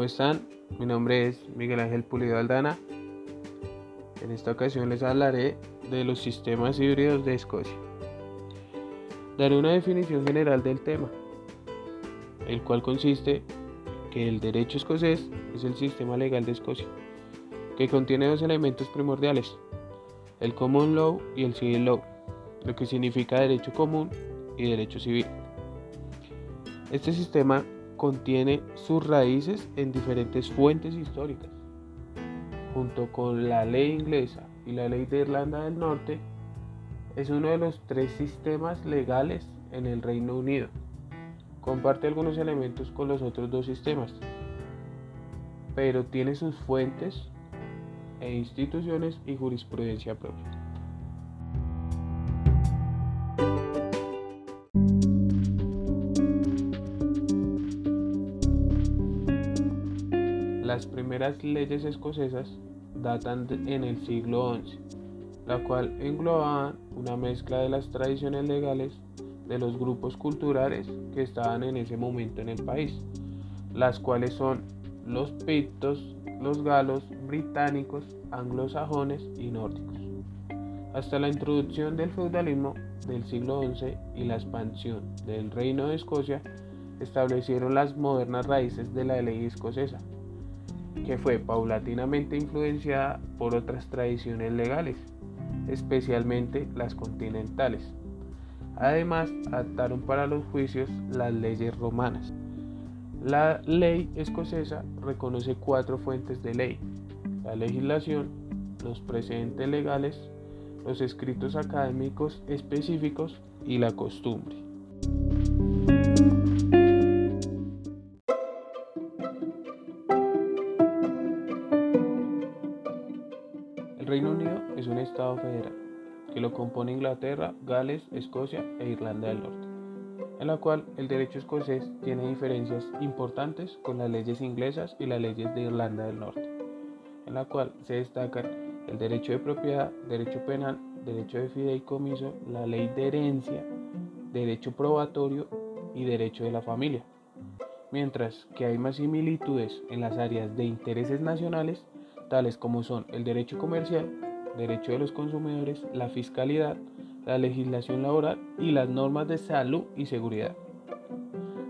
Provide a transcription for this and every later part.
¿Cómo están? Mi nombre es Miguel Ángel Pulido Aldana. En esta ocasión les hablaré de los sistemas híbridos de Escocia. Daré una definición general del tema, el cual consiste que el derecho escocés es el sistema legal de Escocia, que contiene dos elementos primordiales, el common law y el civil law, lo que significa derecho común y derecho civil. Este sistema contiene sus raíces en diferentes fuentes históricas. Junto con la ley inglesa y la ley de Irlanda del Norte, es uno de los tres sistemas legales en el Reino Unido. Comparte algunos elementos con los otros dos sistemas, pero tiene sus fuentes e instituciones y jurisprudencia propia. Las primeras leyes escocesas datan en el siglo XI, la cual englobaban una mezcla de las tradiciones legales de los grupos culturales que estaban en ese momento en el país, las cuales son los pictos, los galos, británicos, anglosajones y nórdicos. Hasta la introducción del feudalismo del siglo XI y la expansión del Reino de Escocia establecieron las modernas raíces de la ley escocesa, que fue paulatinamente influenciada por otras tradiciones legales, especialmente las continentales. Además, adaptaron para los juicios las leyes romanas. La ley escocesa reconoce cuatro fuentes de ley, la legislación, los precedentes legales, los escritos académicos específicos y la costumbre. Reino Unido es un estado federal que lo compone Inglaterra, Gales, Escocia e Irlanda del Norte, en la cual el derecho escocés tiene diferencias importantes con las leyes inglesas y las leyes de Irlanda del Norte, en la cual se destacan el derecho de propiedad, derecho penal, derecho de fideicomiso, la ley de herencia, derecho probatorio y derecho de la familia, mientras que hay más similitudes en las áreas de intereses nacionales tales como son el derecho comercial, derecho de los consumidores, la fiscalidad, la legislación laboral y las normas de salud y seguridad.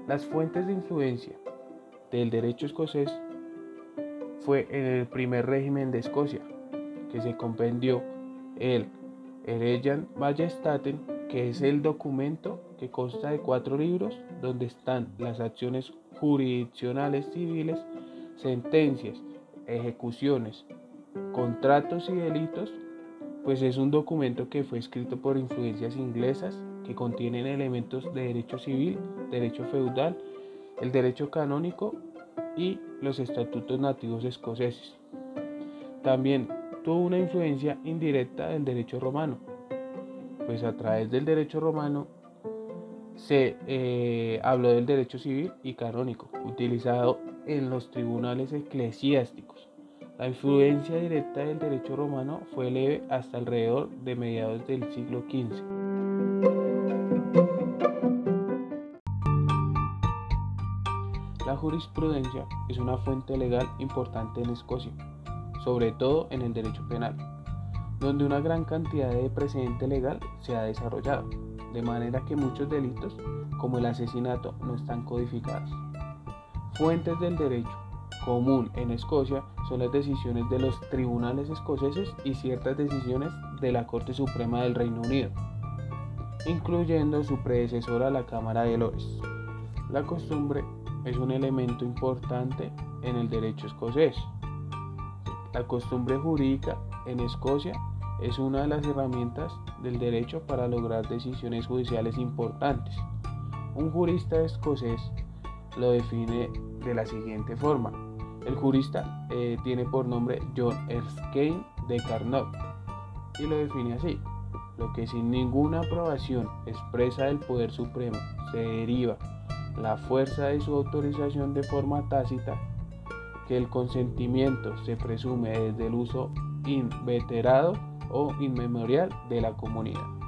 Las fuentes de influencia del derecho escocés fue en el primer régimen de Escocia, que se compendió el Eregian Majestaten, que es el documento que consta de cuatro libros donde están las acciones jurisdiccionales civiles, sentencias, ejecuciones, contratos y delitos, pues es un documento que fue escrito por influencias inglesas que contienen elementos de derecho civil, derecho feudal, el derecho canónico y los estatutos nativos escoceses. También tuvo una influencia indirecta del derecho romano, pues a través del derecho romano se eh, habló del derecho civil y canónico, utilizado en los tribunales eclesiásticos. La influencia directa del derecho romano fue leve hasta alrededor de mediados del siglo XV. La jurisprudencia es una fuente legal importante en Escocia, sobre todo en el derecho penal, donde una gran cantidad de precedente legal se ha desarrollado, de manera que muchos delitos, como el asesinato, no están codificados. Fuentes del derecho común en Escocia son las decisiones de los tribunales escoceses y ciertas decisiones de la Corte Suprema del Reino Unido, incluyendo su predecesora la Cámara de Lores. La costumbre es un elemento importante en el derecho escocés. La costumbre jurídica en Escocia es una de las herramientas del derecho para lograr decisiones judiciales importantes. Un jurista escocés lo define de la siguiente forma. El jurista eh, tiene por nombre John Erskine de Carnot y lo define así. Lo que sin ninguna aprobación expresa del Poder Supremo se deriva la fuerza de su autorización de forma tácita, que el consentimiento se presume desde el uso inveterado o inmemorial de la comunidad.